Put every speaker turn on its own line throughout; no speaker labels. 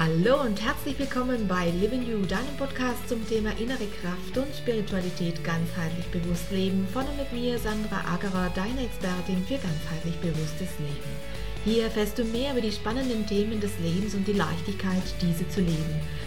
Hallo und herzlich willkommen bei Living You, deinem Podcast zum Thema innere Kraft und Spiritualität ganzheitlich bewusst leben. Von und mit mir, Sandra Agerer, deine Expertin für ganzheitlich bewusstes Leben. Hier erfährst du mehr über die spannenden Themen des Lebens und die Leichtigkeit, diese zu leben.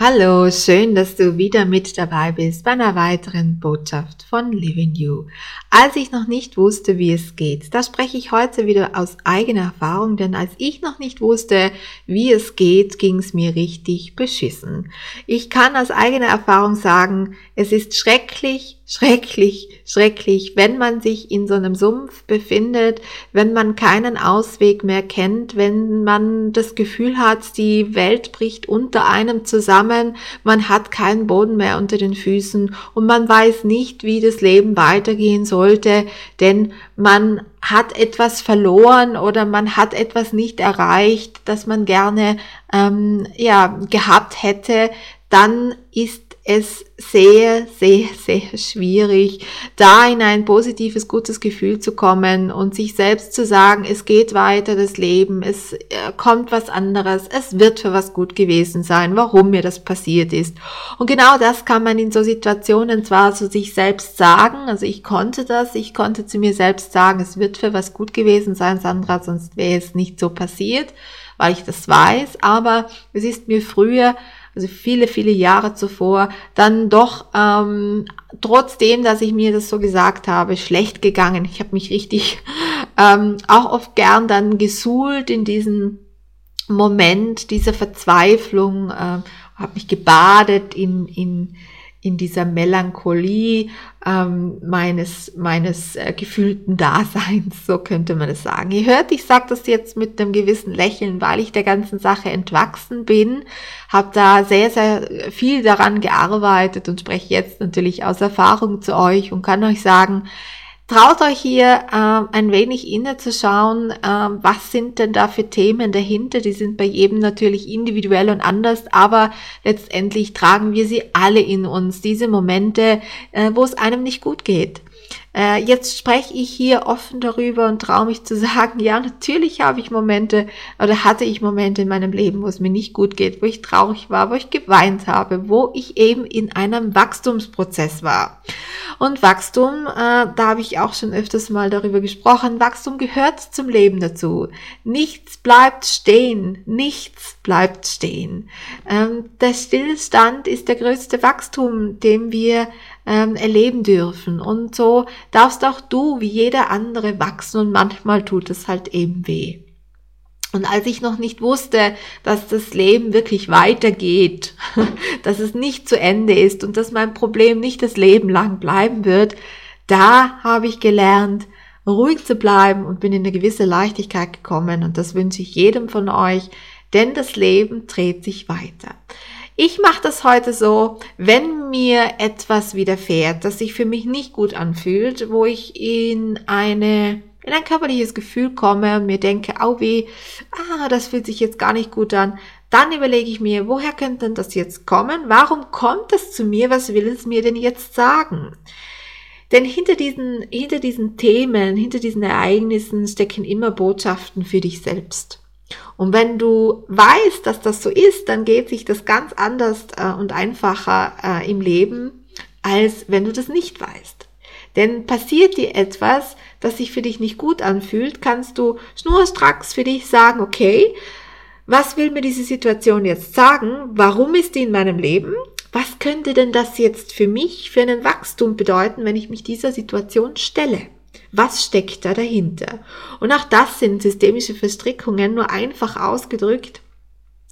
Hallo, schön, dass du wieder mit dabei bist bei einer weiteren Botschaft von Living You. Als ich noch nicht wusste, wie es geht, da spreche ich heute wieder aus eigener Erfahrung, denn als ich noch nicht wusste, wie es geht, ging es mir richtig beschissen. Ich kann aus eigener Erfahrung sagen, es ist schrecklich, schrecklich, schrecklich, wenn man sich in so einem Sumpf befindet, wenn man keinen Ausweg mehr kennt, wenn man das Gefühl hat, die Welt bricht unter einem zusammen, man hat keinen Boden mehr unter den Füßen und man weiß nicht, wie das Leben weitergehen sollte, denn man hat etwas verloren oder man hat etwas nicht erreicht, das man gerne ähm, ja gehabt hätte, dann ist es sehr, sehr, sehr schwierig, da in ein positives, gutes Gefühl zu kommen und sich selbst zu sagen, es geht weiter, das Leben, es äh, kommt was anderes, es wird für was gut gewesen sein, warum mir das passiert ist. Und genau das kann man in so Situationen zwar zu sich selbst sagen, also ich konnte das, ich konnte zu mir selbst sagen, es wird für was gut gewesen sein, Sandra, sonst wäre es nicht so passiert, weil ich das weiß, aber es ist mir früher also viele, viele Jahre zuvor, dann doch ähm, trotzdem, dass ich mir das so gesagt habe, schlecht gegangen. Ich habe mich richtig ähm, auch oft gern dann gesuhlt in diesem Moment dieser Verzweiflung, äh, habe mich gebadet in, in in dieser Melancholie ähm, meines, meines äh, gefühlten Daseins, so könnte man es sagen. Ihr hört, ich sage das jetzt mit einem gewissen Lächeln, weil ich der ganzen Sache entwachsen bin, habe da sehr, sehr viel daran gearbeitet und spreche jetzt natürlich aus Erfahrung zu euch und kann euch sagen, Traut euch hier äh, ein wenig innezuschauen, äh, was sind denn da für Themen dahinter. Die sind bei jedem natürlich individuell und anders, aber letztendlich tragen wir sie alle in uns, diese Momente, äh, wo es einem nicht gut geht. Äh, jetzt spreche ich hier offen darüber und traue mich zu sagen, ja, natürlich habe ich Momente oder hatte ich Momente in meinem Leben, wo es mir nicht gut geht, wo ich traurig war, wo ich geweint habe, wo ich eben in einem Wachstumsprozess war. Und Wachstum, äh, da habe ich auch schon öfters mal darüber gesprochen, Wachstum gehört zum Leben dazu. Nichts bleibt stehen, nichts bleibt stehen. Ähm, der Stillstand ist der größte Wachstum, den wir ähm, erleben dürfen. Und so darfst auch du, wie jeder andere, wachsen und manchmal tut es halt eben weh. Und als ich noch nicht wusste, dass das Leben wirklich weitergeht, dass es nicht zu Ende ist und dass mein Problem nicht das Leben lang bleiben wird, da habe ich gelernt, ruhig zu bleiben und bin in eine gewisse Leichtigkeit gekommen und das wünsche ich jedem von euch, denn das Leben dreht sich weiter. Ich mache das heute so, wenn mir etwas widerfährt, das sich für mich nicht gut anfühlt, wo ich in eine in ein körperliches Gefühl komme und mir denke, au weh, ah, das fühlt sich jetzt gar nicht gut an, dann überlege ich mir, woher könnte denn das jetzt kommen? Warum kommt das zu mir? Was will es mir denn jetzt sagen? Denn hinter diesen, hinter diesen Themen, hinter diesen Ereignissen stecken immer Botschaften für dich selbst. Und wenn du weißt, dass das so ist, dann geht sich das ganz anders äh, und einfacher äh, im Leben, als wenn du das nicht weißt. Denn passiert dir etwas, das sich für dich nicht gut anfühlt, kannst du schnurstracks für dich sagen, okay, was will mir diese Situation jetzt sagen? Warum ist die in meinem Leben? Was könnte denn das jetzt für mich, für einen Wachstum bedeuten, wenn ich mich dieser Situation stelle? Was steckt da dahinter? Und auch das sind systemische Verstrickungen, nur einfach ausgedrückt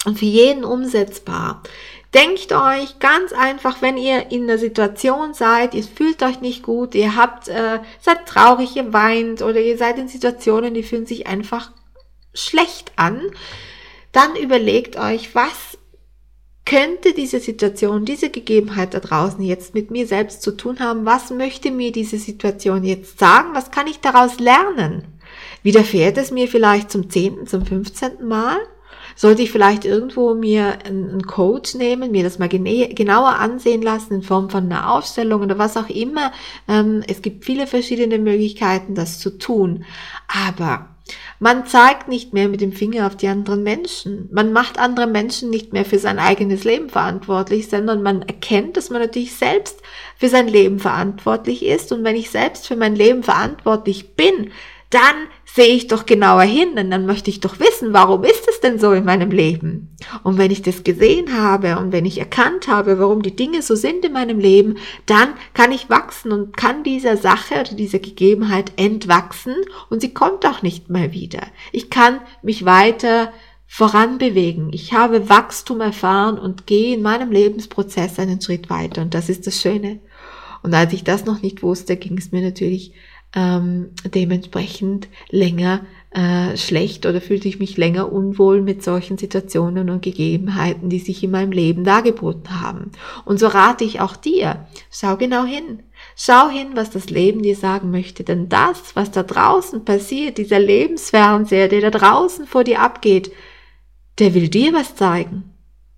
und für jeden umsetzbar. Denkt euch ganz einfach, wenn ihr in einer Situation seid, ihr fühlt euch nicht gut, ihr habt, äh, seid traurig, ihr weint oder ihr seid in Situationen, die fühlen sich einfach schlecht an, dann überlegt euch, was könnte diese Situation, diese Gegebenheit da draußen jetzt mit mir selbst zu tun haben? Was möchte mir diese Situation jetzt sagen? Was kann ich daraus lernen? Widerfährt es mir vielleicht zum zehnten, zum fünfzehnten Mal? Sollte ich vielleicht irgendwo mir einen Coach nehmen, mir das mal genauer ansehen lassen in Form von einer Aufstellung oder was auch immer. Ähm, es gibt viele verschiedene Möglichkeiten, das zu tun. Aber man zeigt nicht mehr mit dem Finger auf die anderen Menschen. Man macht andere Menschen nicht mehr für sein eigenes Leben verantwortlich, sondern man erkennt, dass man natürlich selbst für sein Leben verantwortlich ist. Und wenn ich selbst für mein Leben verantwortlich bin, dann sehe ich doch genauer hin und dann möchte ich doch wissen, warum ist es denn so in meinem Leben? Und wenn ich das gesehen habe und wenn ich erkannt habe, warum die Dinge so sind in meinem Leben, dann kann ich wachsen und kann dieser Sache oder dieser Gegebenheit entwachsen und sie kommt auch nicht mehr wieder. Ich kann mich weiter voranbewegen. Ich habe Wachstum erfahren und gehe in meinem Lebensprozess einen Schritt weiter und das ist das Schöne. Und als ich das noch nicht wusste, ging es mir natürlich ähm, dementsprechend länger äh, schlecht oder fühlte ich mich länger unwohl mit solchen Situationen und Gegebenheiten, die sich in meinem Leben dargeboten haben. Und so rate ich auch dir, schau genau hin. Schau hin, was das Leben dir sagen möchte, denn das, was da draußen passiert, dieser Lebensfernseher, der da draußen vor dir abgeht, der will dir was zeigen.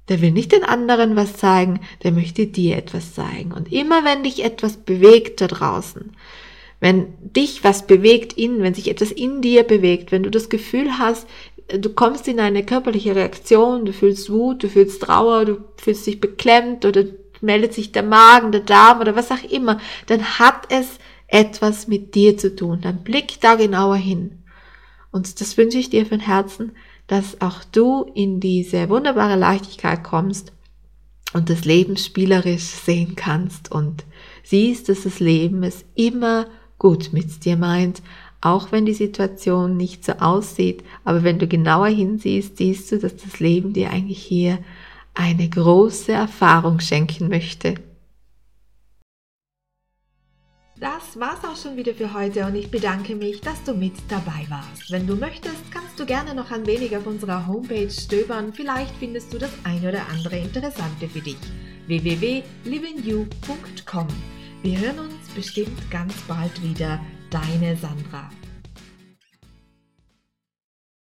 Der will nicht den anderen was zeigen, der möchte dir etwas zeigen. Und immer wenn dich etwas bewegt da draußen, wenn dich was bewegt in, wenn sich etwas in dir bewegt, wenn du das Gefühl hast, du kommst in eine körperliche Reaktion, du fühlst Wut, du fühlst Trauer, du fühlst dich beklemmt oder meldet sich der Magen, der Darm oder was auch immer, dann hat es etwas mit dir zu tun. Dann blick da genauer hin. Und das wünsche ich dir von Herzen, dass auch du in diese wunderbare Leichtigkeit kommst und das Leben spielerisch sehen kannst und siehst, dass das Leben es immer gut mit dir meint, auch wenn die Situation nicht so aussieht, aber wenn du genauer hinsiehst, siehst du, dass das Leben dir eigentlich hier eine große Erfahrung schenken möchte.
Das war's auch schon wieder für heute und ich bedanke mich, dass du mit dabei warst. Wenn du möchtest, kannst du gerne noch ein wenig auf unserer Homepage stöbern. Vielleicht findest du das ein oder andere Interessante für dich. www.livingyou.com wir hören uns bestimmt ganz bald wieder. Deine Sandra.